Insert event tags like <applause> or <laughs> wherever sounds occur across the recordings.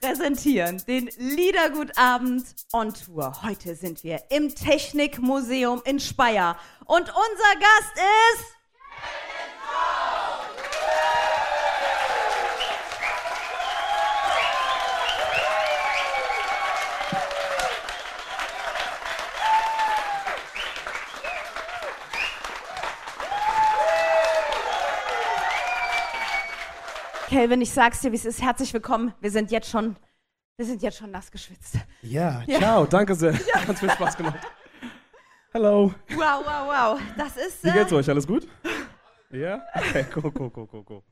präsentieren den Liedergutabend on Tour. Heute sind wir im Technikmuseum in Speyer und unser Gast ist Kelvin, ich sag's dir, wie es ist. Herzlich willkommen. Wir sind jetzt schon, wir sind jetzt schon nass geschwitzt. Ja, <laughs> Ja. ciao, danke sehr. <laughs> Ganz viel Spaß gemacht. Hallo. Wow, wow, wow. Das ist. Wie äh, geht's euch? Alles gut? Ja? Okay, cool, cool, cool, cool, cool.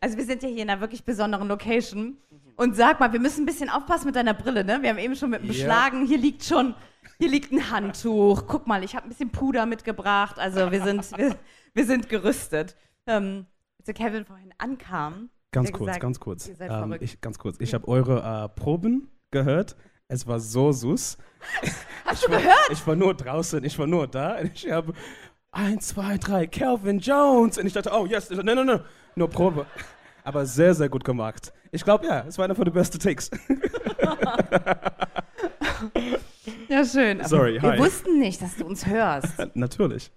Also wir sind ja hier in einer wirklich besonderen Location. Und sag mal, wir müssen ein bisschen aufpassen mit deiner Brille, ne? Wir haben eben schon mit dem Ja. beschlagen. Hier liegt schon, hier liegt ein Handtuch. Guck mal, ich habe ein bisschen Puder mitgebracht. Also wir sind, wir, wir sind gerüstet. Ähm, als Kevin vorhin ankam. Ganz kurz, gesagt, ganz kurz. Ihr seid Ähm, ich, ganz kurz. Ich habe eure äh, Proben gehört. Es war so süß. <laughs> Hast du gehört? Ich war nur draußen, ich war nur da. Und ich habe eins, zwei, drei, Calvin Jones. Und ich dachte, oh yes, nein, nein, nein, nur Probe. Aber sehr, sehr gut gemacht. Ich glaube, ja, es war einer von den besten Takes. <laughs> Ja, schön. Aber Sorry, wir hi. wussten nicht, dass du uns hörst. <laughs> Natürlich.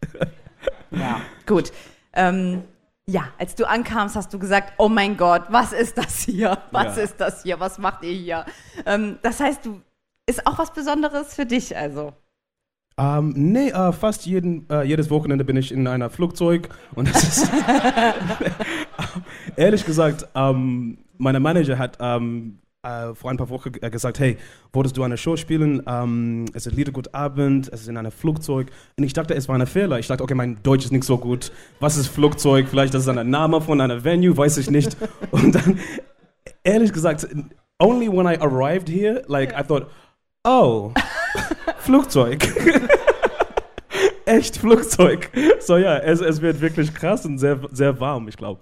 Ja. Gut. Ähm, ja, als du ankamst, hast du gesagt, oh mein Gott, was ist das hier? Was Ja. ist das hier? Was macht ihr hier? Ähm, das heißt, du ist auch was Besonderes für dich, also. Ähm, nee, äh, fast jeden, äh, jedes Wochenende bin ich in einer Flugzeug und das ist <laughs> <laughs> ehrlich gesagt, ähm, mein Manager hat ähm, äh, vor ein paar Wochen äh, gesagt, hey, wolltest du eine Show spielen? Ähm, es ist Liedergutabend, es ist in einem Flugzeug und ich dachte, es war ein Fehler. Ich dachte, okay, mein Deutsch ist nicht so gut. Was ist Flugzeug? Vielleicht das ist ein Name von einer Venue, weiß ich nicht. <laughs> Und dann, ehrlich gesagt, only when I arrived here, like I thought, oh, <laughs> Flugzeug. <laughs> Echt Flugzeug. <laughs> So ja, es, es wird wirklich krass und sehr, sehr warm, ich glaube.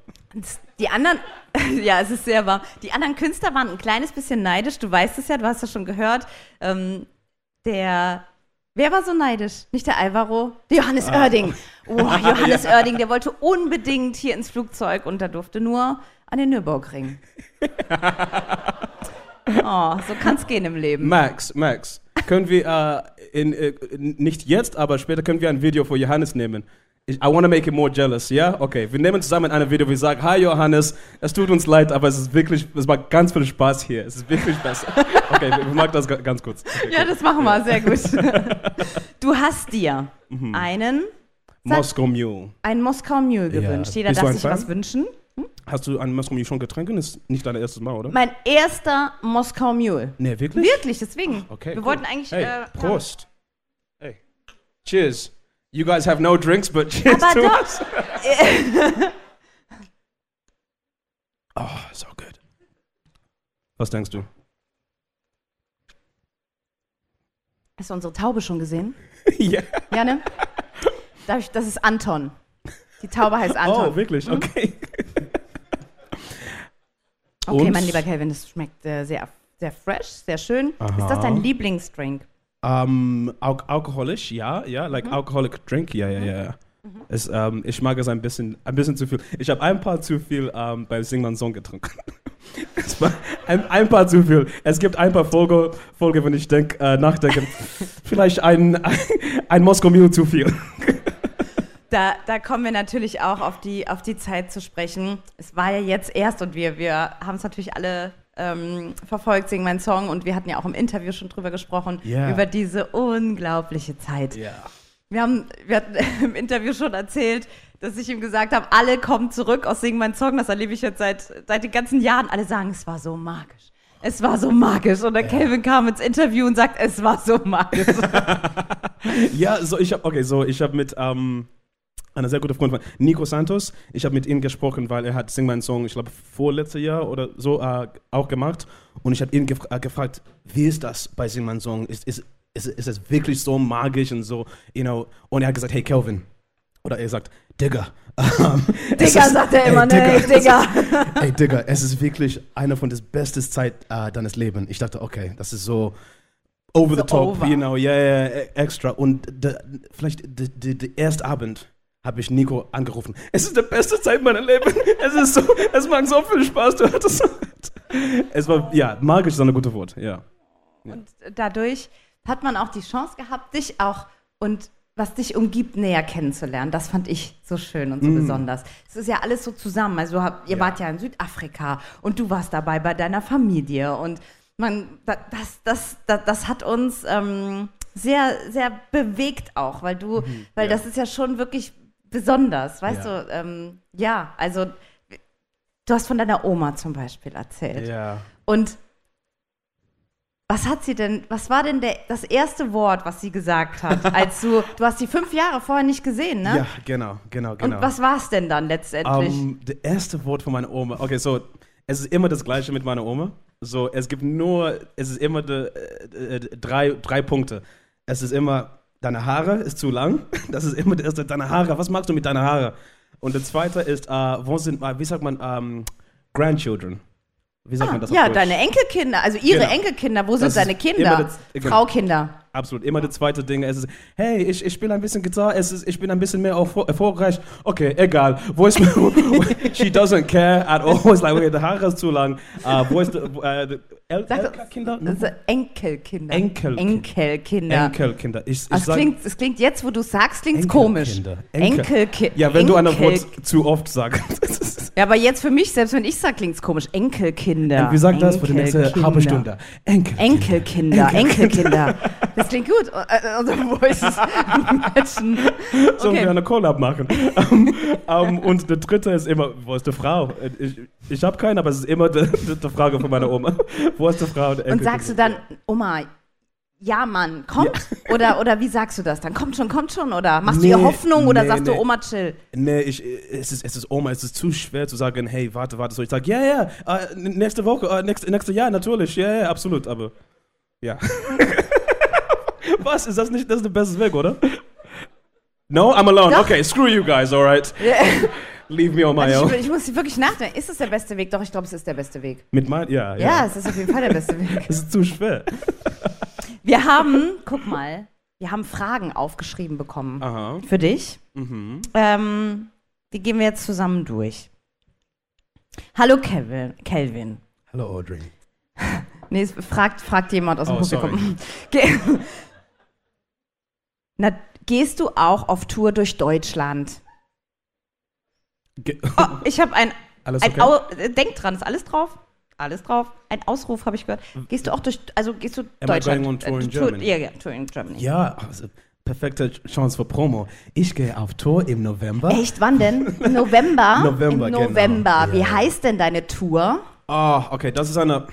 Die anderen, <laughs> ja, es ist sehr warm. Die anderen Künstler waren ein kleines bisschen neidisch. Du weißt es ja, du hast es schon gehört. Ähm, der, wer war so neidisch? Nicht der Alvaro? Der Johannes Ah. Oerding. <laughs> Oh, Johannes Oerding, der wollte unbedingt hier ins Flugzeug und der durfte nur an den Nürburgring. <laughs> Oh, so kann es gehen im Leben. Max, Max, können wir, äh, in, äh, nicht jetzt, aber später können wir ein Video für Johannes nehmen. Ich, I want to make him more jealous, ja? Okay, wir nehmen zusammen ein Video, wo ich sage, hi Johannes, es tut uns leid, aber es ist wirklich, es macht ganz viel Spaß hier. Es ist wirklich besser. <laughs> Okay, wir, wir machen das ga- ganz kurz. Okay, Ja, cool. das machen wir, sehr gut. <laughs> Du hast dir Mhm. einen, Moscow Mule. einen Moskau Mule Ja. gewünscht. Jeder Bist du darf ein sich Fan? was wünschen. Hast du einen Moscow Mule schon getrunken? Das ist nicht dein erstes Mal, oder? Mein erster Moskau Mule. nee, wirklich? Wirklich, deswegen. Okay, Wir cool. wollten eigentlich. Hey, äh, Prost. Hey. Cheers. You guys have no drinks, but <laughs> cheers Aber to doch. us. <laughs> <laughs> oh, so good. Was denkst du? Hast du unsere Taube schon gesehen? ja. Ja, ne? Das ist Anton. Die Taube heißt Anton. Oh, wirklich? Okay. Okay, Und? mein lieber Kelvin, das schmeckt äh, sehr, sehr fresh, sehr schön. Ist Aha. das dein Lieblingsdrink? Um, al alkoholisch, ja, ja, like Mhm. alcoholic drink, ja, ja, ja. Es, ähm, ich mag es ein bisschen, ein bisschen zu viel. Ich habe ein paar zu viel ähm, beim Singman Song getrunken. <laughs> es war ein, ein paar zu viel. Es gibt ein paar Folge, Folge wenn ich denk, äh, nachdenke, <laughs> vielleicht ein, ein, ein Moskau Mule zu viel. Da, da kommen wir natürlich auch auf die, auf die Zeit zu sprechen. Es war ja jetzt erst und wir, wir haben es natürlich alle ähm, verfolgt, Sing mein Song und wir hatten ja auch im Interview schon drüber gesprochen, Ja. über diese unglaubliche Zeit. Ja. Wir haben wir hatten <laughs> im Interview schon erzählt, dass ich ihm gesagt habe, alle kommen zurück aus Sing mein Song. Das erlebe ich jetzt seit, seit den ganzen Jahren. Alle sagen, es war so magisch. Es war so magisch. Und der Calvin kam ins Interview und sagt, es war so magisch. <laughs> Ja, so ich habe okay, so ich habe mit ähm, Ein sehr guter Freund von Nico Santos. Ich habe mit ihm gesprochen, weil er hat Sing meinen Song, ich glaube, vorletztes Jahr oder so äh, auch gemacht. Und ich habe ihn gef äh, gefragt, wie ist das bei Sing meinen Song? Ist, ist, ist, ist es wirklich so magisch und so, you know? Und er hat gesagt, hey Kelvin. Oder er sagt, Digga. <laughs> Ähm, Digga, ist- sagt er immer, ne? Digga. <laughs> Ey, Digga, es ist wirklich einer von des besten Zeit äh, deines Lebens. Ich dachte, okay, das ist so over So the top, over. you know, yeah, yeah, extra. Und de, vielleicht der de, de erste Abend habe ich Nico angerufen. Es ist die beste Zeit meiner Leben. Es ist so, es macht so viel Spaß, du hast es war, ja, magisch ist ein gutes Wort, ja. Und dadurch hat man auch die Chance gehabt, dich auch und was dich umgibt, näher kennenzulernen. Das fand ich so schön und so besonders. Es ist ja alles so zusammen. Also ihr Ja. wart ja in Südafrika und du warst dabei bei deiner Familie und man, da- das, das, das, das hat uns ähm, sehr, sehr bewegt auch, weil du, weil ja. das ist ja schon wirklich besonders, weißt Ja. du? Ähm, ja, also du hast von deiner Oma zum Beispiel erzählt. Ja. Und was hat sie denn, was war denn der, das erste Wort, was sie gesagt hat, <laughs> als du, du hast sie fünf Jahre vorher nicht gesehen, ne? Ja, genau, genau, genau. Und was war es denn dann letztendlich? Um, das erste Wort von meiner Oma. Okay, so, es ist immer das Gleiche mit meiner Oma. So, es gibt nur, es ist immer de, äh, äh, drei, drei Punkte. Es ist immer, deine Haare ist zu lang. <laughs> Das ist immer das erste, deine Haare, was machst du mit deinen Haaren? Und der zweite ist, äh, wo sind, äh, wie sagt man, ähm, Grandchildren? Wie sagt man das ja, deine Enkelkinder, also ihre Genau. Enkelkinder, wo Das sind deine Kinder? das- genau. Fraukinder. Absolut. Immer das zweite Ding. Es ist, hey, ich, ich spiele ein bisschen Gitarre, es ist, ich bin ein bisschen mehr erfol- erfolgreich. Okay, egal. Wo ist She doesn't care at all. It's like, okay, die Haare ist zu lang. Uh, wo ist die El? Also Enkelkinder. Enkelkind- Enkelkinder. Enkelkinder. Ich, ich Also es, klingt, es klingt jetzt, wo du sagst, klingt komisch. Enkelkinder. Enkel- Enkelkind. Ja, wenn du ein Enkel- Wort zu oft sagst. <laughs> Ja, aber jetzt für mich, selbst wenn ich sag, klingt's komisch. Enkelkinder. Wie sagt das für die nächste Enkelkinder. halbe Stunde? Enkelkinder. Enkelkinder, Enkelkinder. <laughs> Das klingt gut. Äh, Unsere Voices <laughs> matchen. Sollen wir Okay. eine Collab machen? um, um, und der dritte ist immer, wo ist die Frau? Ich, ich habe keine, aber es ist immer die, Frage von meiner Oma. <laughs> Wo ist die Frau? Der Und sagst du dann, Oma, ja, Mann, kommt? <laughs> Oder, oder wie sagst du das dann? Kommt schon, kommt schon? Oder machst du ihr Nee, Hoffnung oder nee, sagst du, nee. Oma, chill? Nee, ich, es, ist, es ist Oma, es ist zu schwer zu sagen, hey, warte, warte. So, ich sage, ja, ja, äh, nächste Woche, äh, nächste, nächste Jahr, natürlich, ja, ja, absolut, aber ja. <laughs> Was? Ist das nicht, das ist der beste Weg, oder? No, I'm alone. Doch. Okay, screw you guys, alright. Leave me on my Also own. ich, ich muss wirklich nachdenken. Ist es der beste Weg? Doch, ich glaube, es ist der beste Weg. Mit mein, ja, Ja, ja. es ist auf jeden Fall der beste Weg. <laughs> Es ist zu schwer. Wir haben, guck mal, wir haben Fragen aufgeschrieben bekommen Aha. für dich. Mhm. Ähm, die gehen wir jetzt zusammen durch. Hallo Kevin. Kelvin. Hallo, Audrey. <laughs> Nee, es fragt, fragt jemand aus dem Oh, Publikum. Na, gehst du auch auf Tour durch Deutschland? Ge <laughs> Oh, ich habe ein, Alles ein okay? Äh, denk dran, ist alles drauf? Alles drauf. Ein Ausruf habe ich gehört. Gehst du auch durch, also gehst du I Deutschland? going on tour äh, in Germany? Ja, ja, Tour in Germany. Ja, also, perfekte Chance für Promo. Ich gehe auf Tour im November. Echt, wann denn? <laughs> Im November? November, Im genau. November. Wie Ja. heißt denn deine Tour? Ah, okay, das ist eine.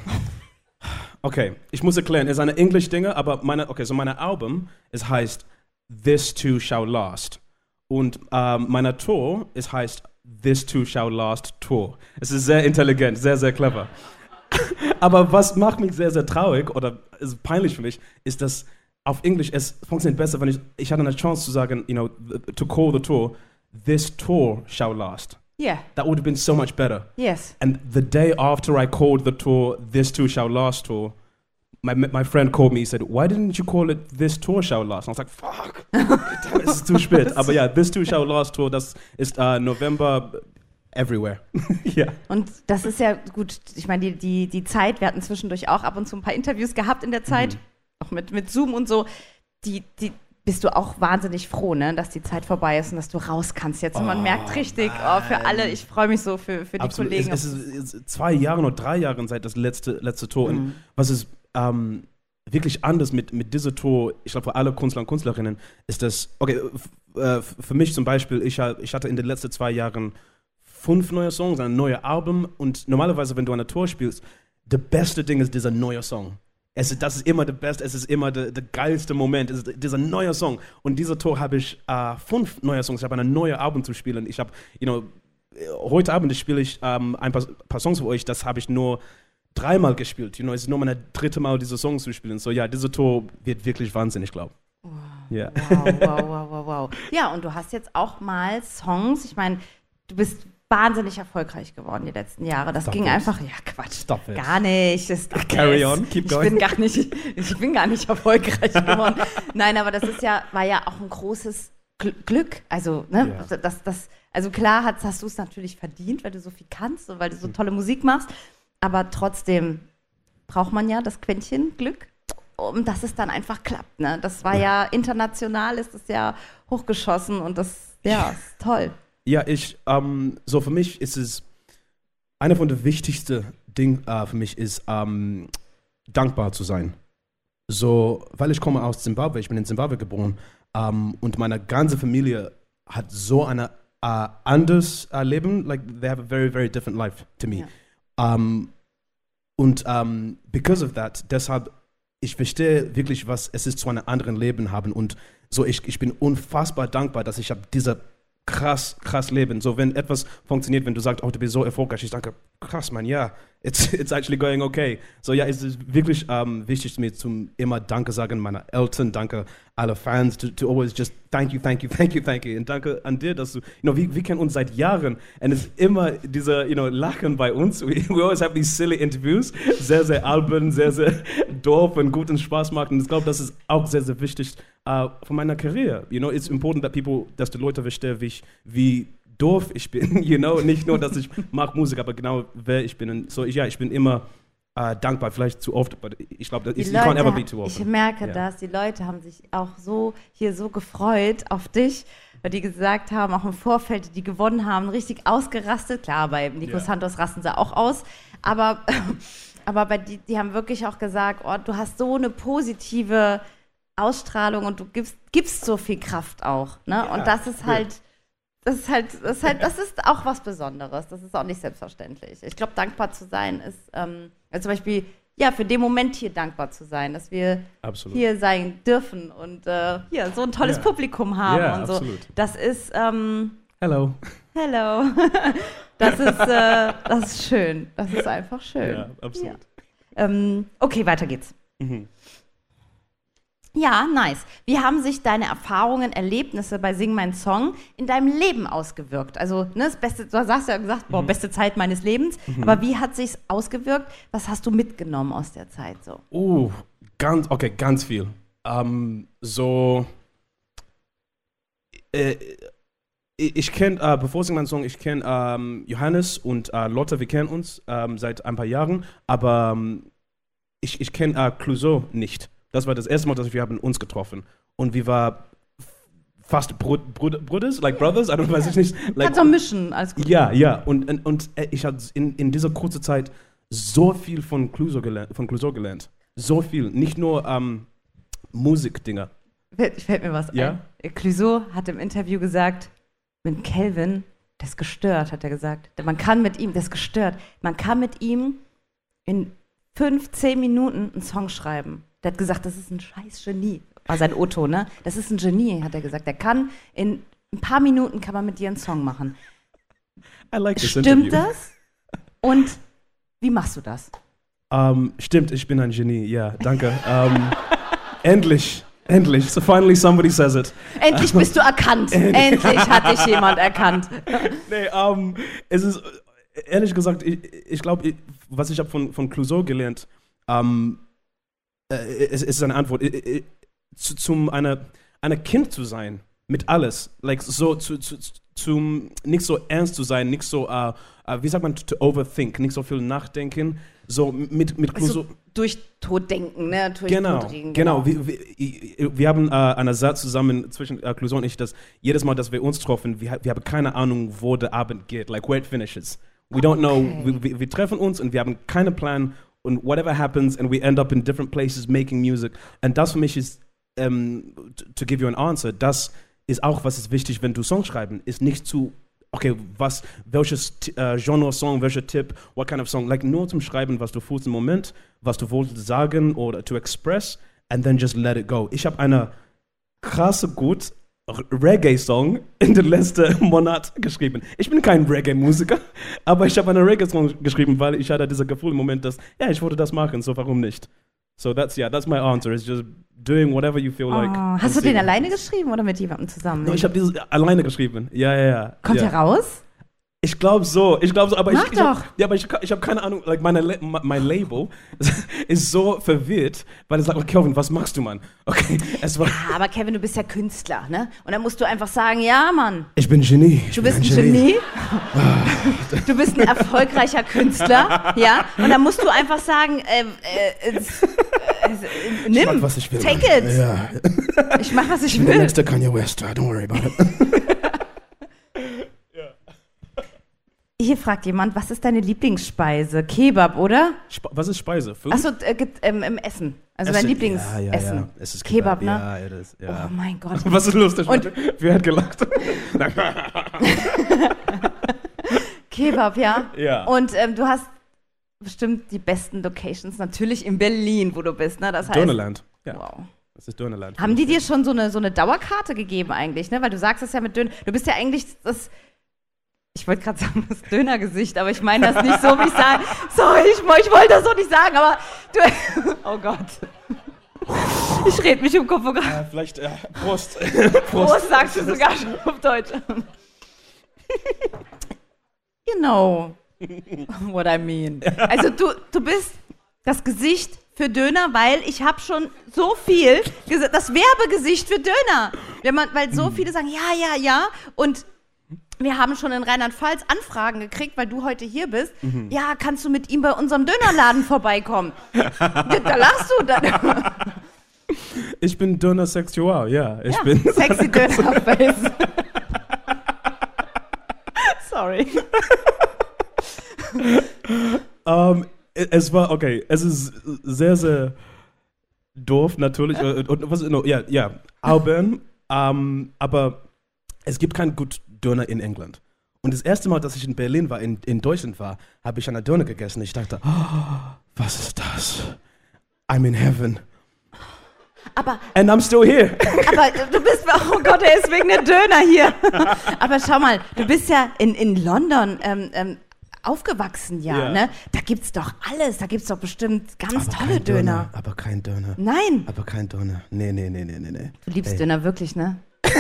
Okay, ich muss erklären, es ist eine Englisch-Dinge, aber meine, okay, so meine Album, es heißt This Too Shall Last. Und ähm, meine Tour, es heißt This Too Shall Last Tour. Es ist sehr intelligent, sehr, sehr clever. <laughs> aber was macht mich sehr, sehr traurig oder ist peinlich für mich, ist, dass auf Englisch es funktioniert besser, wenn ich, ich hatte eine Chance zu sagen, you know, to call the tour, This Tour Shall Last. Yeah, That would have been so much better. yes. And the day after I called the tour This Tour Shall Last Tour, my, my friend called me. He said, Why didn't you call it This Tour Shall Last? And I was like, Fuck, <laughs> damn, it, es ist zu spät. Aber ja, This Tour Shall Last Tour, das ist uh, November everywhere. <laughs> ja. Und das ist ja gut, ich meine, die, die, die Zeit, wir hatten zwischendurch auch ab und zu ein paar Interviews gehabt in der Zeit, Mhm. auch mit, mit Zoom und so. Die, die bist du auch wahnsinnig froh, ne, dass die Zeit vorbei ist und dass du raus kannst jetzt. Und man Oh, merkt richtig, oh, für alle, ich freue mich so für, für die Absolut. Kollegen. Es, es, ist, es ist zwei Jahre oder drei Jahre seit das letzte, letzte Tour. Und was ist ähm, wirklich anders mit, mit dieser Tour, ich glaube, für alle Künstler und Künstlerinnen, ist das, okay, äh, für mich zum Beispiel, ich, ich hatte in den letzten zwei Jahren fünf neue Songs, ein neues Album und normalerweise, wenn du eine Tour spielst, das beste Ding ist dieser neue Song. Es ist, das ist immer der beste, es ist immer der, der geilste Moment. Es ist dieser neue Song. Und dieser Tour habe ich äh, fünf neue Songs. Ich habe eine neue Album zu spielen. Ich habe, you know, heute Abend spiele ich ähm, ein paar, paar Songs für euch. Das habe ich nur dreimal gespielt. You know, es ist nur mein dritte Mal, diese Songs zu spielen. So, ja, diese Tour wird wirklich wahnsinnig, glaube ich. Ja. Wow, wow, wow, wow, wow. Ja, und du hast jetzt auch mal Songs. Ich meine, du bist wahnsinnig erfolgreich geworden die letzten Jahre. Das Stop ging it. einfach, ja Quatsch, Stop gar nicht. Carry on, keep ich going. Bin gar nicht, ich bin gar nicht erfolgreich <laughs> geworden. Nein, aber das ist ja, war ja auch ein großes Gl- Glück. Also, ne, Ja. das, das, also klar hast, hast du es natürlich verdient, weil du so viel kannst und weil Mhm. du so tolle Musik machst. Aber trotzdem braucht man ja das Quäntchen Glück, um dass es dann einfach klappt. Ne? Das war ja, international, ist es ja hochgeschossen und das, ja, ist toll. Ja, ich, ähm, so für mich ist es, einer von den wichtigsten Dingen äh, für mich ist, ähm, dankbar zu sein. So, weil ich komme aus Zimbabwe, ich bin in Zimbabwe geboren ähm, und meine ganze Familie hat so ein äh, anderes äh, Leben, like they have a very, very different life to me. Ähm, und ähm, because of that, deshalb, ich verstehe wirklich, was es ist, zu einem anderen Leben haben und so, ich, ich bin unfassbar dankbar, dass ich habe dieser krass, krass Leben. So, wenn etwas funktioniert, wenn du sagst, oh, du bist so erfolgreich, ich denke, krass, man, ja, it's, it's actually going okay. So, ja, es ist wirklich ähm, wichtig mir zum immer Danke sagen, meiner Eltern, danke alle Fans, to, to always just thank you, thank you, thank you, thank you. Und danke an dir, dass du, you know, wir, wir kennen uns seit Jahren und es ist immer dieser, you know, Lachen bei uns. We, we always have these silly interviews, sehr, sehr albern, sehr, sehr doof und guten Spaß macht. Und ich glaube, das ist auch sehr, sehr wichtig äh, von meiner Karriere. You know, it's important that people, dass die Leute verstehen, wie, ich, wie doof ich bin, <laughs> you know, nicht nur, dass ich mag Musik, aber genau wer ich bin. Und so, ich, ja, ich bin immer äh, dankbar, vielleicht zu oft, aber ich glaube, you can't ever be too ich often. merke Ja. das, die Leute haben sich auch so hier so gefreut auf dich, weil die gesagt haben, auch im Vorfeld, die gewonnen haben, richtig ausgerastet. Klar, bei Nico Ja. Santos rasten sie auch aus, aber, <laughs> aber bei die, die haben wirklich auch gesagt, oh, du hast so eine positive Ausstrahlung und du gibst, gibst so viel Kraft auch. Ne? Ja, und das ist cool. halt. Das ist halt, das ist halt, das ist auch was Besonderes. Das ist auch nicht selbstverständlich. Ich glaube, dankbar zu sein ist, ähm, also zum Beispiel, ja, für den Moment hier dankbar zu sein, dass wir Absolut. hier sein dürfen und äh, hier so ein tolles Ja. Publikum haben Ja, und so. absolut. Das ist, ähm, Hello. hello. <laughs> das ist, äh, das ist schön. Das ist einfach schön. Ja, absolut. Ähm, okay, weiter geht's. Mhm. Ja, nice. Wie haben sich deine Erfahrungen, Erlebnisse bei Sing Mein Song in deinem Leben ausgewirkt? Also, ne, das beste, du hast ja gesagt, Mhm. boah, beste Zeit meines Lebens. Aber wie hat sich's ausgewirkt? Was hast du mitgenommen aus der Zeit so? Uh, ganz, okay, ganz viel. Ähm, so, äh, ich, ich kenne, äh, bevor ich meinen Song, ich kenne ähm, Johannes und äh, Lotte, wir kennen uns ähm, seit ein paar Jahren, aber ähm, ich, ich kenne äh, Clouseau nicht. Das war das erste Mal, dass wir haben uns getroffen und wir waren fast Brud Brud Brothers, like brothers, I don't weiß ich nicht. Like, Kannst du mischen, alles gut. ja, ja. Und, und, und äh, ich habe in, in dieser kurzen Zeit so viel von Clouseau gelernt. Von Clouseau gelernt. So viel. Nicht nur ähm, Musikdinger. Fällt, fällt mir was Ja? ein. Clouseau hat im Interview gesagt, mit Kelvin, der ist gestört, hat er gesagt. Man kann mit ihm, ist gestört, man kann mit ihm in fünf, zehn Minuten einen Song schreiben. Der hat gesagt, das ist ein scheiß Genie. War sein Otto, ne? Das ist ein Genie, hat er gesagt. Der kann in ein paar Minuten kann man mit dir einen Song machen. I like this Stimmt interview. das? Und wie machst du das? Ähm, stimmt, ich bin ein Genie. Ja, danke. ähm, endlich. Endlich. So finally somebody says it. Endlich bist du erkannt. <laughs> Endlich hat dich jemand erkannt. Nee, ähm, es ist, ehrlich gesagt, ich, ich glaube, was ich habe von, von Clouseau gelernt, ähm, äh, es, es ist eine Antwort, äh, äh, zu, zum eine, eine Kind zu sein, mit alles, like so, zu, zu, zum, nicht so ernst zu sein, nicht so, äh, äh, wie sagt man, to overthink, nicht so viel nachdenken, so mit, mit. Also durch Toddenken, ne? Durch Genau, Todreden, genau. Wir, wir, wir haben äh, einen Satz zusammen zwischen äh, Clouseau und ich, dass jedes Mal, dass wir uns treffen, wir, wir haben keine Ahnung, wo der Abend geht, like where it finishes. We don't know. Okay. Wir, wir treffen uns und wir haben keinen Plan und whatever happens and we end up in different places making music. Und das für mich ist, ähm, to, give you an answer, das ist auch, was ist wichtig, wenn du Songs schreiben, ist nicht zu okay, was, welches äh, Genre-Song, welcher Tipp, what kind of song, like nur zum Schreiben, was du fühlst im Moment, was du wolltest sagen oder to express and then just let it go. Ich habe eine krasse gut Reggae-Song in den letzten <laughs> Monat geschrieben. Ich bin kein Reggae-Musiker, aber ich habe einen Reggae-Song geschrieben, weil ich hatte dieses Gefühl im Moment, dass, ja, ich wollte das machen, so warum nicht? So that's, yeah, that's my answer, is just doing whatever you feel like. Oh, and hast du den alleine geschrieben oder mit jemandem zusammen? No, ich habe dieses alleine geschrieben. Ja, ja, ja. Kommt ja. er raus? Ich glaube so, ich glaube so, aber Mach ich, ich hab, doch. ja, aber ich, ich habe keine Ahnung, like meine, mein Label <laughs> ist so verwirrt, weil es sagt, okay, Kelvin, was machst du, Mann? <laughs> Okay, es war, Ah, Aber Kevin, du bist ja Künstler, ne? Und dann musst du einfach sagen, ja, Mann, ich bin Genie. Ich du bist ein Genie. Du bist ein erfolgreicher Künstler, ja? Und dann musst du einfach sagen, äh, äh, äh, äh, nimm, mach, was ich will, take Mann. it. Ja, Ich mach, was ich ich bin der will. nächste Kanye West, don't worry about it. <laughs> Hier fragt jemand, was ist deine Lieblingsspeise? Kebab, oder? Sp was ist Speise? Achso, äh, ähm, im Essen. Also dein Essen. Lieblingsessen. Ja, ja, ja. Es ist Kebab, ne? Ja, ja, das, ja. Oh mein Gott. <laughs> Was ist lustig? Und- Wer hat gelacht? <laughs> Kebab, ja. Ja. Und ähm, du hast bestimmt die besten Locations natürlich in Berlin, wo du bist, ne? Das heißt, Dönerland. Ja, Wow. das ist Dönerland. Haben die dir schon so eine, so eine Dauerkarte gegeben eigentlich, ne? Weil du sagst es ja mit Döner. Du bist ja eigentlich das. Ich wollte gerade sagen, das Dönergesicht, aber ich meine das nicht so, wie ich sage. Sorry, ich, ich wollte das so nicht sagen, aber du. <laughs> Oh Gott. Ich rede mich im Kopf. Gott. Äh, vielleicht, äh, <laughs> Prost. Prost sagst du sogar schon auf Deutsch. <laughs> You know what I mean. Also du, du bist das Gesicht für Döner, weil ich habe schon so viel das Werbegesicht für Döner. Wenn man, weil so viele sagen, ja, ja, ja. Und wir haben schon in Rheinland-Pfalz Anfragen gekriegt, weil du heute hier bist. Ja, kannst du mit ihm bei unserem Dönerladen vorbeikommen? <laughs> da, da lachst du. Da, Ich bin Döner sexual, ja. Ich ja, bin. sexy Dönerface. <laughs> Sorry. Ähm, es war, okay, es ist sehr, sehr doof natürlich. äh, Und was, no, ja, ja, Auburn, ähm, aber es gibt keinen guten Döner in England. Und das erste Mal, dass ich in Berlin war, in, in Deutschland war, habe ich einen Döner gegessen. Ich dachte, oh, was ist das? I'm in heaven. Aber, And I'm still here. <laughs> aber du bist, oh Gott, er ist wegen der Döner hier. <laughs> Aber schau mal, du bist ja in, in London ähm, ähm, aufgewachsen, ja, Ja. ne? Da gibt's doch alles, da gibt's doch bestimmt ganz Aber tolle kein Döner. Aber kein Döner. Nein, Aber kein Döner. Nee, nee, nee, nee, nee, du liebst Ey. Döner wirklich, ne? <laughs>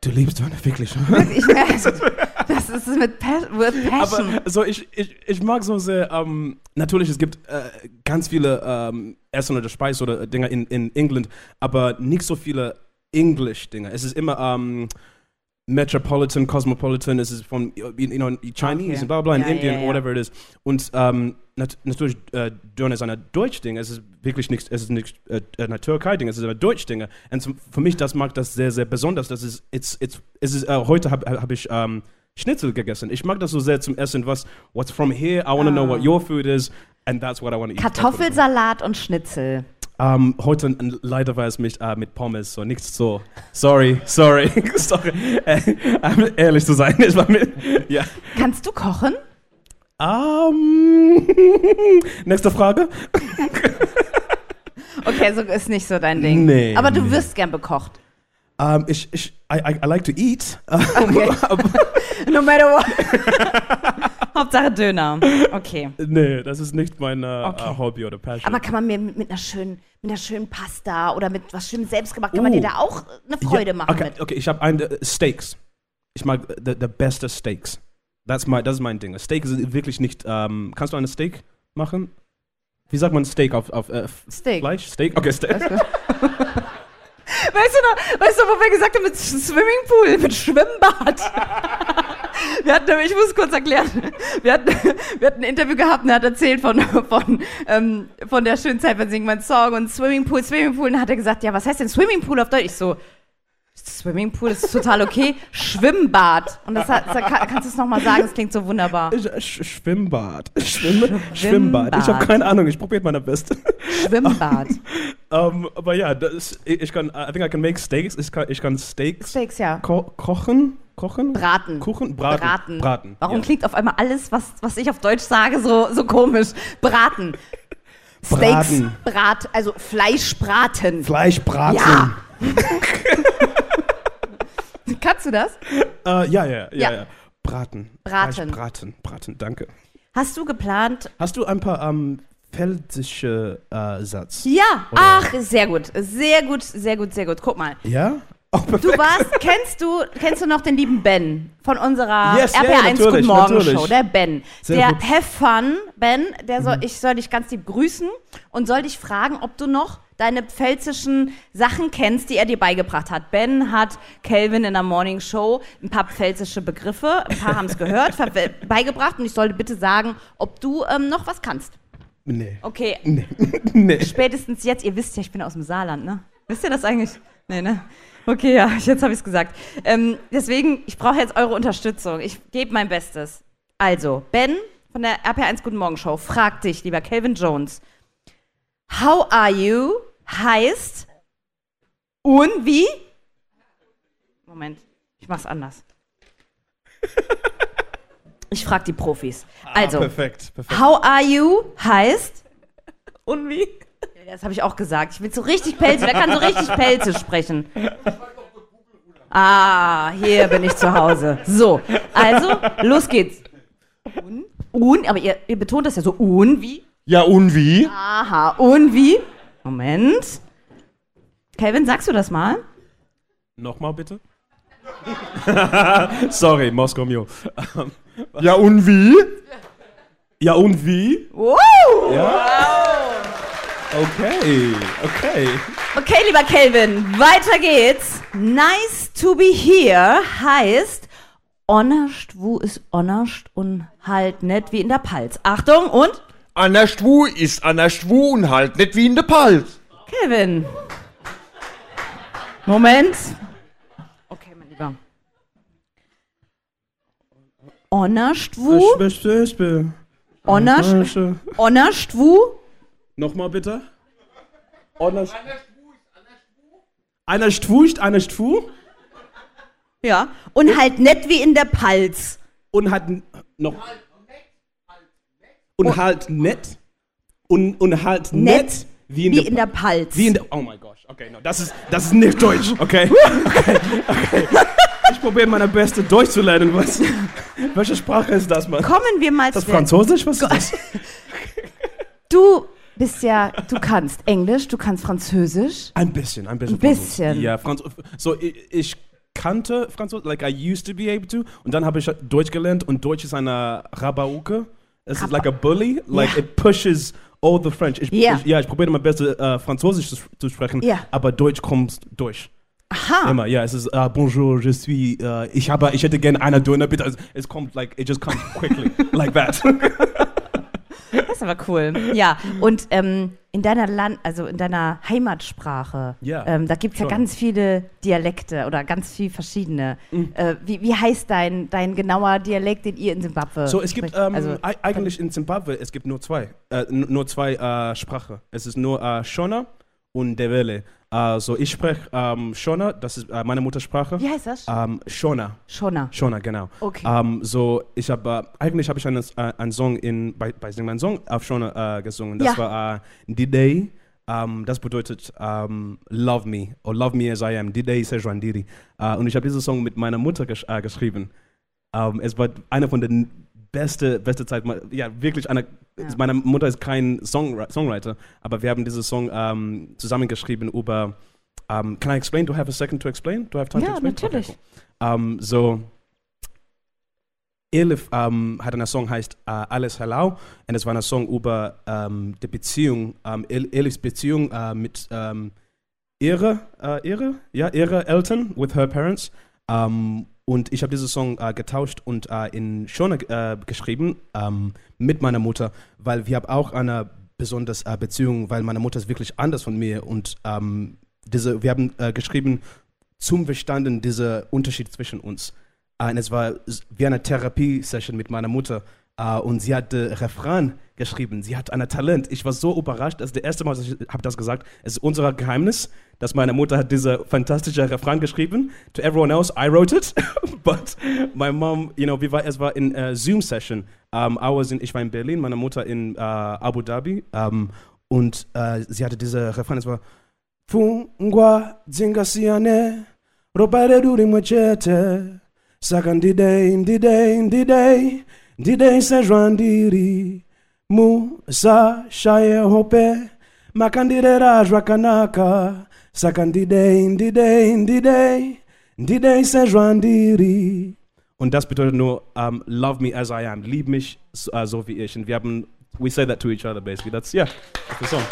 Du liebst Döner wirklich? <laughs> Ich merke, das ist mit pa with Passion. Aber so, ich, ich, ich mag so sehr, ähm, natürlich, es gibt äh, ganz viele ähm, Essen oder Speise oder Dinge in, in England, aber nicht so viele English-Dinge. Es ist immer ähm, Metropolitan, Cosmopolitan, es ist von, you know, Chinese Okay. bla bla, in Ja, Indien, ja, ja. whatever it is. Und ähm, nat natürlich, äh, Döner ist ein Deutsch-Ding, es ist wirklich nicht, es ist nicht äh, ein Türkei-Ding, es ist ein Deutsch-Ding. Und für mich, das macht das sehr, sehr besonders. Das ist, it's, it's, es ist äh, heute habe hab ich ähm, Schnitzel gegessen. Ich mag das so sehr zum Essen, was, what's from here, I want to know what your food is, and that's what I want to eat. Kartoffelsalat und Schnitzel. Ähm, heute äh, leider war es mit, äh, mit Pommes, so nichts so. Sorry, sorry, <laughs> sorry. Äh, ähm, ehrlich zu sein, es war mit, ja. Kannst du kochen? Ähm, <laughs> nächste Frage. <laughs> Okay, so ist nicht so dein Ding. Nee, Aber du nee. wirst gern bekocht. Ähm, ich, ich, I, I, I like to eat. Okay. No matter what. Hauptsache Döner. Okay. nee, das ist nicht mein äh, Okay. äh, Hobby oder Passion. Aber kann man mir mit, mit einer schönen, mit einer schönen Pasta oder mit was schönem selbstgemacht, kann man Oh. dir da auch eine Freude Ja, machen okay, mit? Okay, ich habe ein äh, Steaks. Ich mag the, the beste Steaks. That's my, das ist mein Ding. Steak ist wirklich nicht. Ähm, kannst du eine Steak machen? Wie sagt man Steak auf, auf äh, Steak. Fleisch? Steak? Okay, Steak. <laughs> Weißt du noch, weißt du, wo wir gesagt haben, mit Swimmingpool, mit Schwimmbad? <laughs> Wir hatten, ich muss kurz erklären, wir hatten, wir hatten ein Interview gehabt und er hat erzählt von, von, ähm, von der schönen Zeit beim Singen mein Song und Swimmingpool, Swimmingpool. Und dann hat er gesagt, ja, was heißt denn Swimmingpool auf Deutsch? Ich so, Swimmingpool ist total okay. Schwimmbad. Und das, hat, das kann, kannst du es nochmal sagen? Das klingt so wunderbar. Sch Sch Schwimmbad. <laughs> Schwimm Schwimmbad. Ich habe Schwimmbad. keine Ahnung, ich probiere meine Beste. Schwimmbad. <laughs> Ähm, aber ja, das, ich, ich kann, I think I can make steaks. Ich kann, ich kann Steaks Steaks, ja. ko kochen. Kochen? Braten. Kuchen? Braten. Braten. Braten. Warum ja. klingt auf einmal alles, was, was ich auf Deutsch sage, so, so komisch? Braten. Steaks, Braten. Brat, also Fleischbraten. Fleischbraten. Ja. <laughs> Kannst du das? Äh, ja, ja, ja, Ja. ja. Braten. Braten. Fleischbraten. Braten, danke. Hast du geplant? Hast du ein paar ähm, pfälzische äh, Satz? Ja. Oder- Ach, sehr gut. Sehr gut, sehr gut, sehr gut. Guck mal. Ja? Oh, Du warst, kennst du, kennst du noch den lieben Ben von unserer Yes, ja, RPR1 ja, natürlich, Guten Morgen natürlich. Show, der Ben. Sehr der gut. Mhm. Have Fun, Ben, der soll, ich soll dich ganz lieb grüßen und soll dich fragen, ob du noch deine pfälzischen Sachen kennst, die er dir beigebracht hat. Ben hat Calvin in der Morning Show ein paar pfälzische Begriffe, ein paar haben es <laughs> gehört, beigebracht und ich sollte bitte sagen, ob du ähm, noch was kannst. Nee. Okay, <laughs> Nee. <laughs> nee. spätestens jetzt, ihr wisst ja, ich bin aus dem Saarland, ne? Wisst ihr das eigentlich? Nee, ne? Okay, ja, jetzt habe ich es gesagt. Ähm, deswegen, ich brauche jetzt eure Unterstützung. Ich gebe mein Bestes. Also, Ben von der RP1 Guten Morgen Show fragt dich, lieber Calvin Jones, How are you heißt und wie? Moment, ich mach's anders. <laughs> Ich frage die Profis. Also, Ah, perfekt, perfekt. How are you heißt. Und wie? Ja, das habe ich auch gesagt. Ich bin so richtig pelzig. Der kann so richtig pelzig sprechen. Ah, hier bin ich zu Hause. So, also, los geht's. Un, un aber ihr, ihr betont das ja so. Un wie? Ja, und wie? Aha, un wie? Moment. Calvin, sagst du das mal? Nochmal bitte? <laughs> Sorry, Moskau Mule. Ähm, Ja, und wie? ja, und wie? Wow! Okay, okay. Okay, lieber Kelvin, weiter geht's. Nice to be here heißt Onnerscht, wo ist Onnerscht und halt nicht wie in der Palz. Achtung und An der Schwu ist an der Schwu und halt nicht wie in der Palz. Kelvin. Moment. Okay, mein Lieber. Onnerscht, wo? Ich bin, ich bin. Wo? Nochmal bitte. Einer einer stwuscht, einer stwu Ja. Und halt nicht wie in der Palz. und hat n- noch. Und halt nett. Und, und halt nett. Nett Wie in, Wie der, in der Palz. Wie in der. Oh mein Gott. Okay, no, das ist, das ist nicht Deutsch, okay? <laughs> okay, okay. Ich probiere meine Beste Deutsch zu lernen. Was, <laughs> welche Sprache ist das, Mann? Kommen wir mal Ist das zu. Französisch? Was ist das? <laughs> Du bist ja, du kannst Englisch, du kannst Französisch. Ein bisschen, ein bisschen. Ein bisschen. Ja, Franz so ich, ich kannte Französisch, like I used to be able to, und dann habe ich Deutsch gelernt und Deutsch ist eine Rabauke. Es ist like a bully, like Ja. it pushes all the French. Ich, Ja. ich, ja, ich probiere mein Bestes, äh, uh, uh, Französisch zu, zu sprechen, Ja. aber Deutsch kommt durch. Aha. Immer, ja, es ist äh, Bonjour, je suis, äh, ich habe, ich hätte gerne eine Döner, bitte. Es kommt like, it just comes quickly, <laughs> like that. <laughs> Das ist aber cool. Ja, und ähm, in deiner Land, also in deiner Heimatsprache, Ja, ähm, da gibt es ja schon. ganz viele Dialekte oder ganz viel verschiedene. Mhm. Äh, wie, wie heißt dein, dein genauer Dialekt, den ihr in Simbabwe So, es gibt ähm, also, ei- eigentlich in Zimbabwe, es gibt nur zwei, äh, nur zwei äh, Sprachen. Es ist nur äh, Shona und Dewele. Also ich spreche ähm, Shona, das ist äh, meine Muttersprache. wie heißt das? Ähm, Shona, Shona. Shona, genau. Okay. Ähm, so, ich habe, äh, eigentlich habe ich einen, äh, einen Song in, bei, bei Sing Song auf Shona äh, gesungen. Das Ja. war äh, Didei. Ähm, das bedeutet ähm, Love Me or Love Me as I Am. Didei Sejwandiri. Äh, und ich habe diesen Song mit meiner Mutter gesch geschrieben. Ähm, es war eine von den beste, beste Zeit. Ja, wirklich eine. Meine Mutter ist kein Songwri Songwriter, aber wir haben diesen Song ähm, zusammengeschrieben über. Um, can I explain? Do I have a second to explain? Do I have time to Ja, explain? natürlich. Okay, um, so, Elif um, hat einen Song heißt uh, Alles Hallau und es war ein Song über um, die Beziehung, El Elifs Beziehung uh, mit um, ihre, uh, ihre, ja, ihre Eltern, with her parents. Und ich habe diesen Song uh, getauscht und uh, in Shona uh, geschrieben um, mit meiner Mutter, weil wir haben auch eine besondere uh, Beziehung, weil meine Mutter ist wirklich anders von mir und um, diese, wir haben uh, geschrieben zum Verstanden dieser Unterschied zwischen uns. Uh, und es war wie eine Therapie-Session mit meiner Mutter. Äh, und sie hat äh, Refrain geschrieben. Sie hat ein Talent. Ich war so überrascht, dass das erste Mal, dass ich habe das gesagt, es ist unser Geheimnis, dass meine Mutter hat diese fantastische Refrain geschrieben. To everyone else, I wrote it, <laughs> but my mom, you know, war, es war in uh, Zoom Session. Um, was in, ich war in Berlin, meine Mutter in uh, Abu Dhabi um, und uh, sie hatte diese Refrain. Es war Fungwa dzingasiane robare duri mwechete saka ndidei ndidei ndidei ndidei sezvandiri musashaye hope makandirera zvakanaka saka ndidei ndidei ndidei ndidei sezvandiri und das bedeutet nur um, love me as I am lieb mich so, uh, so wie ich und wir haben we say that to each other basically that's yeah that's the song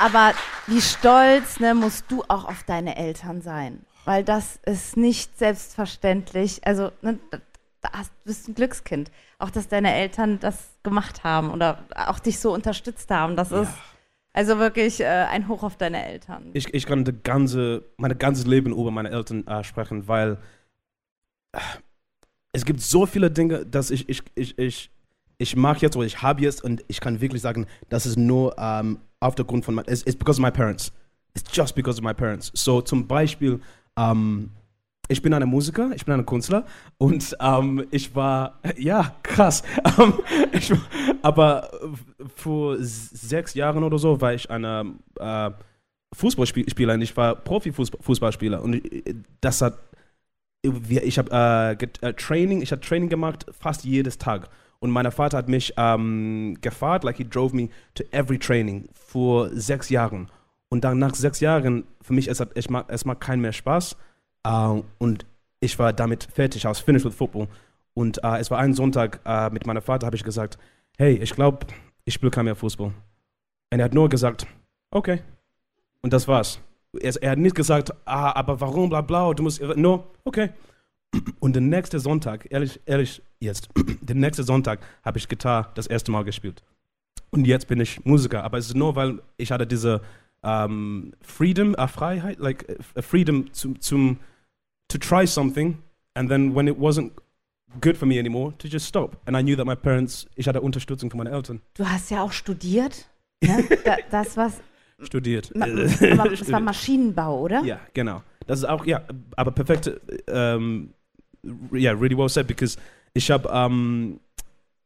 Aber wie stolz ne, musst du auch auf deine Eltern sein. Weil das ist nicht selbstverständlich. Also, ne, hast, du bist ein Glückskind. Auch, dass deine Eltern das gemacht haben oder auch dich so unterstützt haben. Das ist also wirklich äh, ein Hoch auf deine Eltern. ich, ich kann ganze, mein ganzes Leben über meine Eltern äh, sprechen, weil äh, es gibt so viele Dinge, dass ich, ich, ich, ich, ich mache jetzt oder ich habe jetzt und ich kann wirklich sagen, das ist nur ähm, auf der Grund von, mein, it's, it's because of my parents. It's just because of my parents. So zum Beispiel, ähm, ich bin ein Musiker, ich bin ein Künstler und ähm, ich war, ja, krass, <laughs> ähm, ich, aber vor sechs Jahren oder so war ich ein äh, Fußballspieler und ich war Profifußballspieler und das hat, ich habe äh, äh, Training, ich habe Training gemacht fast jedes Tag und mein Vater hat mich ähm, gefahren, like he drove me to every training vor sechs Jahren und dann nach sechs Jahren, für mich, es, hat, macht keinen mehr Spaß äh, und ich war damit fertig, I was finished with football. Und äh, es war ein Sonntag äh, mit meinem Vater, habe ich gesagt, hey, ich glaube, ich spiele kein mehr Fußball. Und er hat nur gesagt, okay. Und das war's. Er, er hat nicht gesagt, ah, aber warum, bla bla, du musst, nur, okay. <clears throat> Und den nächsten Sonntag, ehrlich, ehrlich jetzt, <clears throat> den nächsten Sonntag habe ich Gitarre das erste Mal gespielt. Und jetzt bin ich Musiker, aber es ist nur, weil ich hatte diese um, freedom, uh, Freiheit, like uh, freedom to, zum, to try something, and then when it wasn't good for me anymore, to just stop. And I knew that my parents, ich hatte Unterstützung von meinen Eltern. Du hast ja auch studiert. <laughs> Ne? Da, das was, Studiert. ma, aber das war <laughs> Maschinenbau, oder? Ja, genau. Das ist auch, ja, aber perfekt, ähm, ja, really well said, because ich habe ähm,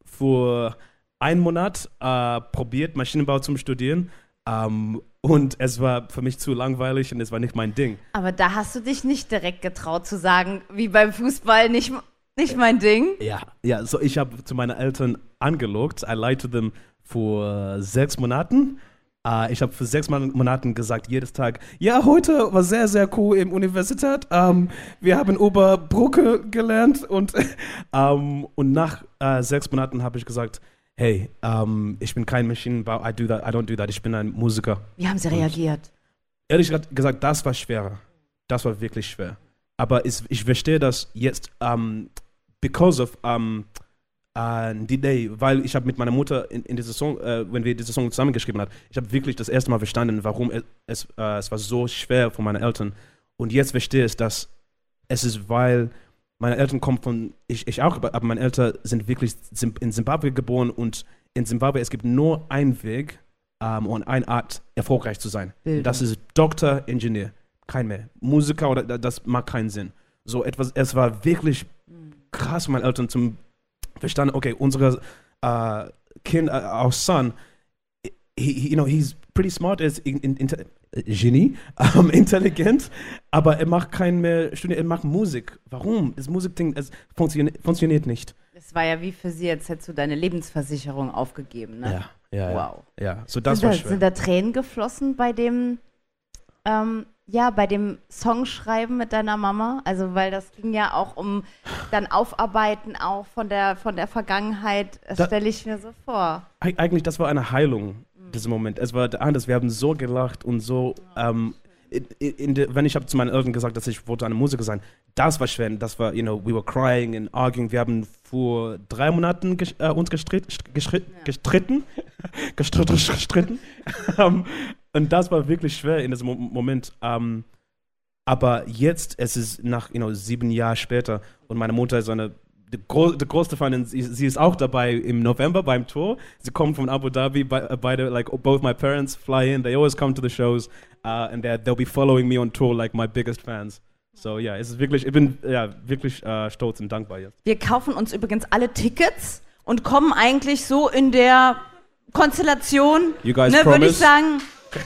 vor einem Monat äh, probiert, Maschinenbau zu studieren ähm, und es war für mich zu langweilig und es war nicht mein Ding. Aber da hast du dich nicht direkt getraut zu sagen, wie beim Fußball, nicht, nicht mein Ding. Ja, ja, so ich habe zu meinen Eltern angelogt. I lied to them vor sechs Monaten. Äh, ich habe für sechs Mon- Monaten gesagt, jedes Tag, ja, heute war sehr, sehr cool im Universität. Ähm, wir haben über Brücke gelernt und, <laughs> ähm, und nach äh, sechs Monaten habe ich gesagt, hey, ähm, ich bin kein Maschinenbau, I do that, I don't do that, ich bin ein Musiker. Wie haben sie reagiert? Ehrlich gesagt, das war schwerer. Das war wirklich schwer. Aber es, ich verstehe das jetzt, um, because of um, uh, die Day, weil ich habe mit meiner Mutter in, in dieser Song, äh, wenn wir diese Song zusammengeschrieben haben, ich habe wirklich das erste Mal verstanden, warum es, es, äh, es war so schwer für meine Eltern. Und jetzt verstehe ich, dass es ist, weil meine Eltern kommen von, ich, ich auch, aber meine Eltern sind wirklich in Zimbabwe geboren und in Zimbabwe, es gibt nur einen Weg ähm, und eine Art, erfolgreich zu sein. Bildung. Das ist Doktor, Ingenieur. Kein mehr. Musiker oder da- das macht keinen Sinn. So etwas, es war wirklich krass, meine Eltern zum verstanden, okay, unsere äh, Kind, äh, our son, he, he, you know, he's pretty smart, ist in, in, Genie, <laughs> ähm, intelligent, aber er macht kein mehr Studium, er macht Musik. Warum? Das Musikding, es funktioniert, funktioniert nicht. Das war ja wie für sie, als hättest du deine Lebensversicherung aufgegeben, ne? Ja, ja, ja. Wow. Ja, so das sind, war da, schwer. sind da Tränen geflossen bei dem, ähm, ja, bei dem Songschreiben mit deiner Mama? Also, weil das ging ja auch um dann Aufarbeiten auch von der, von der Vergangenheit. Das Da- stelle ich mir so vor. Eig- Eigentlich, das war eine Heilung, dieser Moment. Es war anders. Wir haben so gelacht und so. Ähm, in, in der, wenn ich habe zu meinen Eltern gesagt, dass ich wollte eine Musiker sein, das war schwer. Das war, you know, we were crying and arguing. Wir haben vor drei Monaten ges äh, uns gestritt, gestritt, <laughs> gestritten, gestritten, gestritten. <laughs> ähm, und das war wirklich schwer in diesem Mo Moment. Ähm, Aber jetzt, es ist nach you know, sieben Jahren später und meine Mutter ist eine die, gro größte Fan, sie, sie ist auch dabei im November beim Tour. Sie kommen von Abu Dhabi, be- beide, like both my parents fly in. They always come to the shows uh, and they'll be following me on tour like my biggest fans. So ja, es ist wirklich, ich bin ja wirklich äh, stolz und dankbar jetzt. Wir kaufen uns übrigens alle Tickets und kommen eigentlich so in der Konstellation, ne, würde ich sagen. <laughs>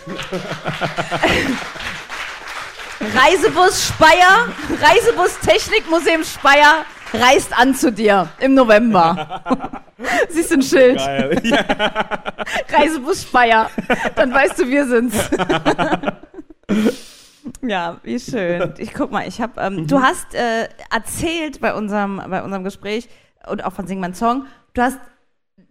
Reisebus Speyer, Reisebus Technikmuseum Speyer reist an zu dir im November. <laughs> Siehst du ein Schild? Geil. <laughs> ja. Reisebus Speyer. Dann weißt du, wir sind's. <laughs> ja, wie schön. Ich guck mal, ich habe, ähm, du hast äh, erzählt bei unserem, bei unserem Gespräch und auch von Sing mein Song, du hast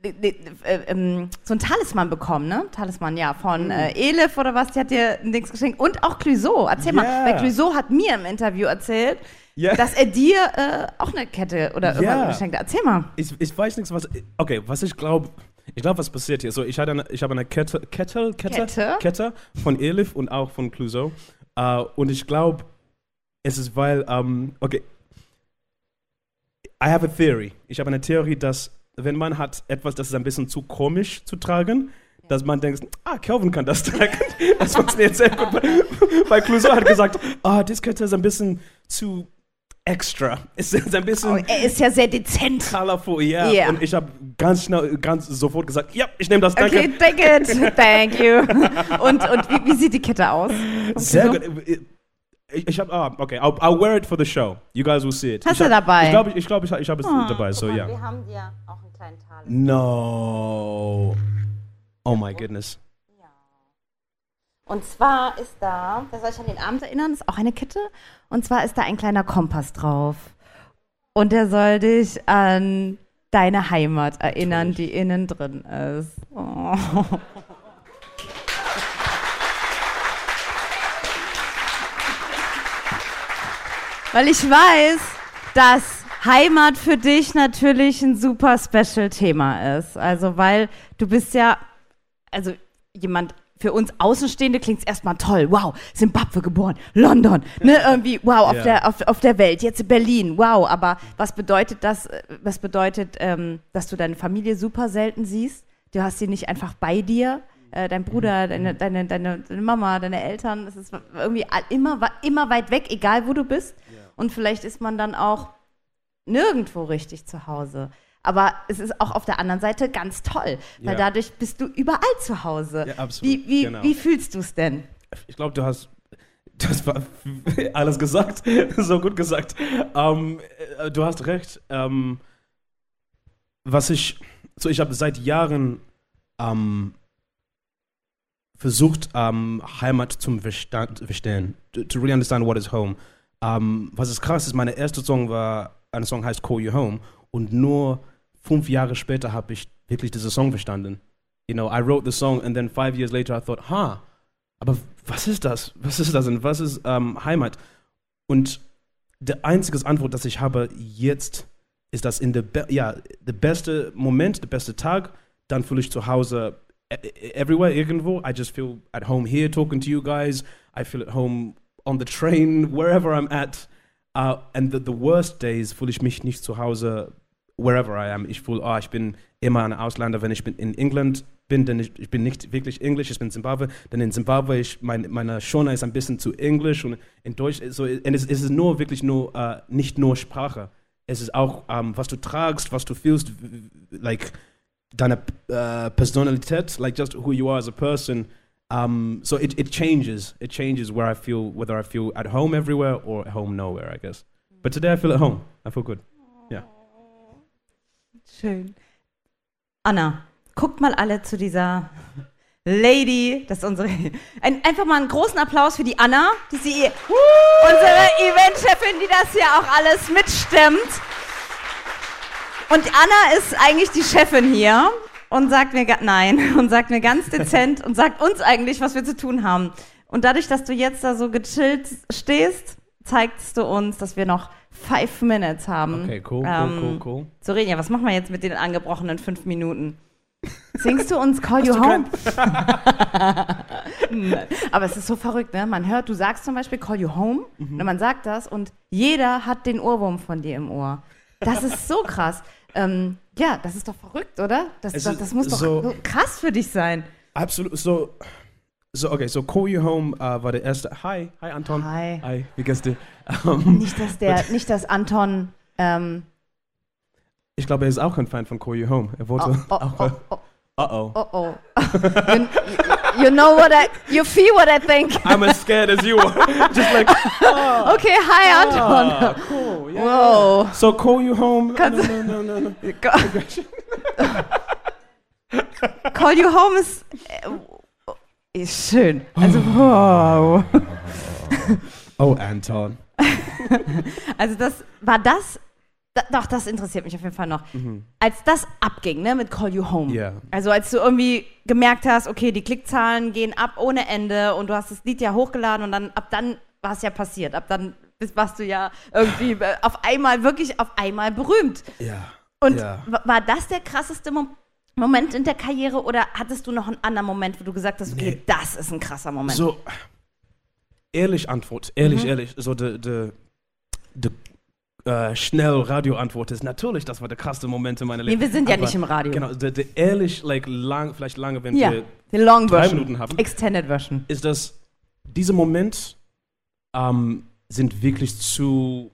äh, äh, ähm, so ein Talisman bekommen, ne? Talisman, ja, von äh, Elif oder was, die hat dir ein Dings geschenkt und auch Clouseau. Erzähl mal, Ja. weil Clouseau hat mir im Interview erzählt, Ja. dass er dir äh, auch eine Kette oder Ja. irgendwas geschenkt hat. Erzähl mal. Ich, ich weiß nichts, was. Okay, was ich glaube. Ich glaube, was passiert hier. So, ich, hatte eine, ich habe eine Kette, Kette, Kette, Kette? Kette von Elif und auch von Clouseau. Äh, und ich glaube, es ist, weil. ähm, okay. I have a theory. Ich habe eine Theorie, dass, wenn man hat etwas, das ist ein bisschen zu komisch zu tragen, dass man denkt, ah, Calvin kann das tragen. <laughs> Das funktioniert sehr gut. Weil Clouseau hat gesagt, ah, das Kette ist ein bisschen zu extra. Es ist ein bisschen Oh, er ist ja sehr dezent. colorful, ja. Ja. Und ich habe ganz schnell, ganz sofort gesagt, ja, ich nehme das, danke. Okay, take it. Thank you. Und, und wie, wie sieht die Kette aus? Sehr gut. Ich, ich habe, ah, okay, I'll, I'll wear it for the show. You guys will see it. Hast ich du hab, dabei? Ich glaube, ich, glaub, ich, ich habe es dabei, so ja. Wir haben dir auch einen kleinen Taler. No. Oh my goodness. Und zwar ist da, wer soll sich an den Abend erinnern, ist auch eine Kette. Und zwar ist da ein kleiner Kompass drauf. Und der soll dich an deine Heimat erinnern, die innen drin ist. Oh. Weil ich weiß, dass Heimat für dich natürlich ein super special Thema ist. Also, weil du bist ja, also jemand, für uns Außenstehende klingt es erstmal toll. Wow, Simbabwe geboren, London, ne, irgendwie, wow, auf, Ja. der, auf, auf der Welt, jetzt in Berlin, wow. Aber was bedeutet das, äh, was bedeutet, ähm, dass du deine Familie super selten siehst? Du hast sie nicht einfach bei dir. Äh, dein Bruder, deine, deine, deine, deine Mama, deine Eltern, das ist irgendwie immer, immer weit weg, egal wo du bist. Und vielleicht ist man dann auch nirgendwo richtig zu Hause. Aber es ist auch auf der anderen Seite ganz toll, weil Ja. dadurch bist du überall zu Hause. Ja, absolut, Wie, wie, genau. wie fühlst du es denn? Ich glaube, du hast das war <laughs> alles gesagt, <laughs> so gut gesagt. Ähm, äh, du hast recht. Ähm, was ich, so ich habe seit Jahren ähm, versucht, ähm, Heimat zu verstehen, to, to really understand what is home. Ähm, was ist krass ist, meine erste Song war, ein Song heißt Call You Home und nur fünf Jahre später habe ich wirklich diesen Song verstanden. You know, I wrote the song and then five years later I thought, huh, aber was ist das? Was ist das und was ist ähm, Heimat? Und der einzige Antwort, das ich habe jetzt, ist, dass in der be ja, beste Moment, der beste Tag, dann fühle ich zu Hause e- e- everywhere, irgendwo. I just feel at home here talking to you guys. I feel at home on the train, wherever I'm at. Uh, and the, the worst days fühle ich mich nicht zu Hause, wherever I am. Ich fühle, ah, ich bin immer ein Ausländer, wenn ich bin in England bin, denn ich, ich bin nicht wirklich Englisch, ich bin Zimbabwe, denn in Zimbabwe, ich, mein, meine Shona ist ein bisschen zu Englisch und in Deutsch, so, und es, es ist nur wirklich nur, äh, nicht nur Sprache. Es ist auch, ähm, was du tragst, was du fühlst, like, deine äh, Personalität, like just who you are as a person. Um, so it, it changes. It changes where I feel, whether I feel at home everywhere or at home nowhere, I guess. But today I feel at home. I feel good. Schön. Anna, guckt mal alle zu dieser Lady, das ist unsere. Ein, einfach mal einen großen Applaus für die Anna, die sie, unsere Eventchefin, die das hier auch alles mitstimmt. Und Anna ist eigentlich die Chefin hier und sagt mir, nein, <laughs> und sagt mir ganz dezent und sagt uns eigentlich, was wir zu tun haben. Und dadurch, dass du jetzt da so gechillt stehst, zeigst du uns, dass wir noch five Minutes haben. Okay, cool, cool, Ähm, cool, cool. Sorenia, was machen wir jetzt mit den angebrochenen fünf Minuten? Singst du uns Call You Home? <laughs> Aber es ist so verrückt, ne? Man hört, du sagst zum Beispiel Call You Home, Mhm. und man sagt das und jeder hat den Ohrwurm von dir im Ohr. Das ist so krass. Ähm, ja, das ist doch verrückt, oder? Das, das, das muss doch so- so krass für dich sein. Absolut. So, so okay, so Call You Home äh, war der erste. Hi, hi Anton. Hi. Hi, wie geht's dir? <laughs> Nicht, dass der, <laughs> nicht, dass Anton. Ähm, ich glaube, er ist auch ein Fan von Call You Home. Er oh, wollte oh, auch. oh, äh, oh, Uh-oh. oh, oh. you, you know what I. You feel what I think. I'm as scared as you are. <laughs> Just like, Okay, hi Anton. ah, cool. Yeah. Wow. So Call You Home. No, Kannst- no, no, no, no. Call You Home ist, ist schön. Also, wow. <laughs> Oh, Anton. <laughs> Also, das war das. Da, doch, das interessiert mich auf jeden Fall noch. Als das abging, ne, mit Call You Home. Ja. Also, als du irgendwie gemerkt hast, okay, die Klickzahlen gehen ab ohne Ende und du hast das Lied ja hochgeladen und dann ab dann war es ja passiert. Ab dann warst du ja irgendwie auf einmal, wirklich auf einmal berühmt. Ja. Und Ja. wa- war das der krasseste Mom Moment in der Karriere oder hattest du noch einen anderen Moment, wo du gesagt hast, okay, Nee. das ist ein krasser Moment? So, ehrlich Antwort, ehrlich, Mhm. ehrlich. So, die, die, die äh, schnell Radio-Antwort ist natürlich, das war der krasseste Moment in meinem Nee, Leben. wir sind ja Aber nicht im Radio. Genau, die, die ehrlich, like, lang, vielleicht lange, wenn Ja, wir, die Long drei Version. Minuten haben. Extended Version. ist, dass diese Moment ähm, sind wirklich zu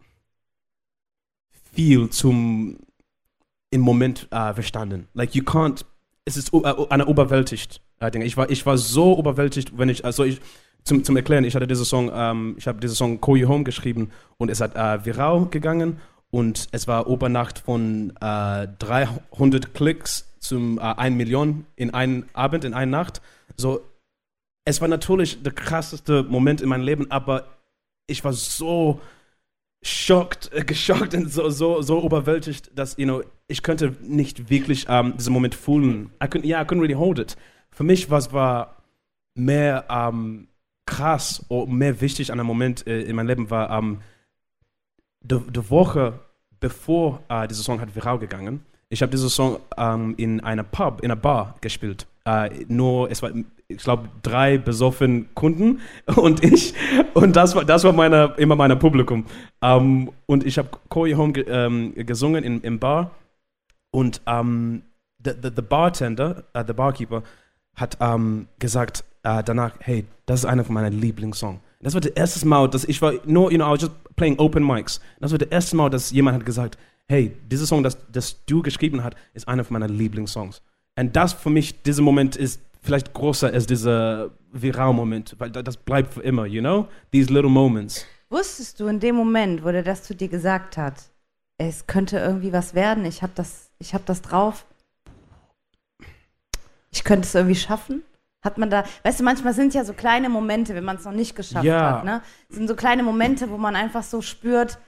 viel zum im Moment äh, verstanden. Like you can't, es ist u- äh, eine überwältigt. Ich war, ich war so überwältigt, wenn ich, also ich, zum, zum Erklären, ich hatte diesen Song, ähm, ich habe diesen Song Call You Home geschrieben und es hat äh, viral gegangen und es war Obernacht von äh, 300 Klicks zum äh, 1 Million in einen Abend, in einer Nacht. So, es war natürlich der krasseste Moment in meinem Leben, aber ich war so schockt, <laughs> geschockt und so, so, so überwältigt, dass, you know, ich könnte nicht wirklich ähm, diesen Moment fühlen. I couldn't, yeah, I couldn't really hold it. Für mich was war mehr ähm, krass oder mehr wichtig an einem Moment äh, in meinem Leben war, ähm, die, die Woche bevor äh, dieser Song hat viral gegangen, ich habe diesen Song ähm, in einer Pub, in einer Bar gespielt. Äh, nur, es war, ich glaube, drei besoffen Kunden <laughs> und ich. Und das war, das war meine, immer mein Publikum. Ähm, und ich habe Call You Home ge ähm, gesungen in, im Bar. Und ähm, the, the, the bartender, äh, the barkeeper, hat ähm, gesagt äh, danach, hey, das ist einer von meinen Lieblingssongs. Das war das erste Mal, dass ich war nur, you know, I was just playing open mics. Das war das erste Mal, dass jemand hat gesagt, hey, dieser Song, das, das du geschrieben hast, ist einer von meinen Lieblingssongs. Und das für mich, dieser Moment ist vielleicht größer als dieser Viral-Moment, weil da- das bleibt für immer, you know? These little moments. Wusstest du in dem Moment, wo der das zu dir gesagt hat, es könnte irgendwie was werden, ich habe das, ich hab das drauf, ich könnte es irgendwie schaffen? Hat man da, weißt du, manchmal sind ja so kleine Momente, wenn man es noch nicht geschafft Ja. hat, ne? Es sind so kleine Momente, wo man einfach so spürt,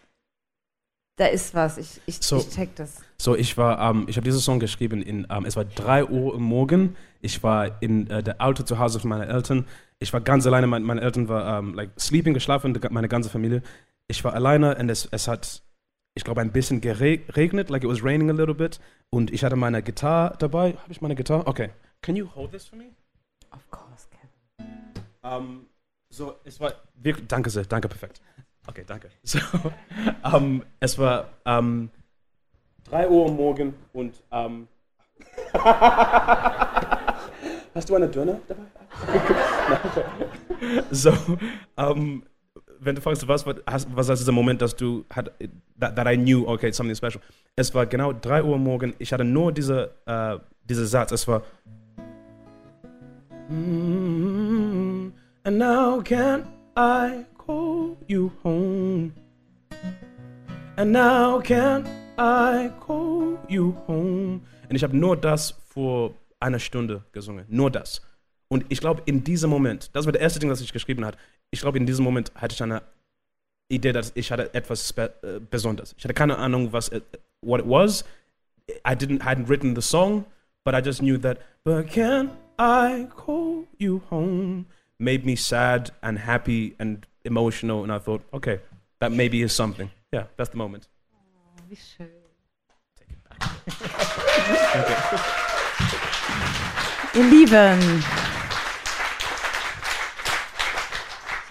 da ist was, ich, ich, So. ich check das. So, ich war, ähm, ich habe diesen Song geschrieben, in, ähm, es war 3 Uhr Morgen. Ich war in äh, der Auto zu Hause von meinen Eltern. Ich war ganz alleine, mein, meine Eltern waren ähm, like, sleeping, geschlafen, meine ganze Familie. Ich war alleine und es, es hat, ich glaube, ein bisschen geregnet, like it was raining a little bit. Und ich hatte meine Gitarre dabei. Habe ich meine Gitarre? Okay. Can you hold this for me? Of course, Kevin. Ähm, so, es war wirklich, danke sehr, danke, perfekt. Okay, danke. <laughs> So, ähm, es war ähm, 3 Uhr Morgen und ähm, <laughs> hast du eine Döner dabei? <laughs> So, ähm, wenn du fragst, was war, was ist dieser Moment, dass du, hat, that, that I knew, okay, something special. Es war genau 3 Uhr Morgen, ich hatte nur diese, äh, diesen Satz, es war Mm, and now can I call you home? And now can I call you home? Und ich habe nur das vor einer Stunde gesungen. Nur das. Und ich glaube, in diesem Moment, das war der erste Ding, das ich geschrieben habe. Ich glaube, in diesem Moment hatte ich eine Idee, dass ich hatte etwas äh, Besonderes. Ich hatte keine Ahnung, was it, what it was. I didn't hadn't written the song, but I just knew that. But can I call you home? Made me sad and happy and emotional, and I thought, okay, that maybe is something. Yeah, that's the moment. Wie schön. Okay. <laughs> Ihr Lieben,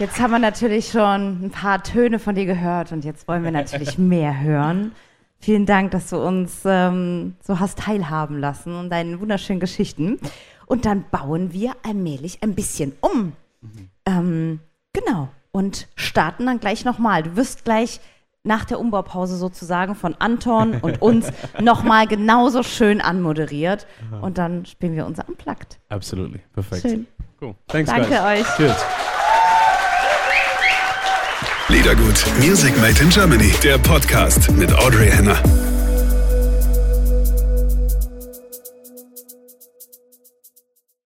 jetzt haben wir natürlich schon ein paar Töne von dir gehört und jetzt wollen wir natürlich <laughs> mehr hören. Vielen Dank, dass du uns ähm, so hast teilhaben lassen und deinen wunderschönen Geschichten. Und dann bauen wir allmählich ein bisschen um. Ähm, genau. Und starten dann gleich nochmal. Du wirst gleich nach der Umbaupause sozusagen von Anton und uns <laughs> nochmal genauso schön anmoderiert. Und dann spielen wir unser Unplugged. Absolutely. Perfekt. Schön. Cool. Thanks, Danke guys. euch. Cheers. Liedergut, Music Made in Germany, der Podcast mit Audrey Henner.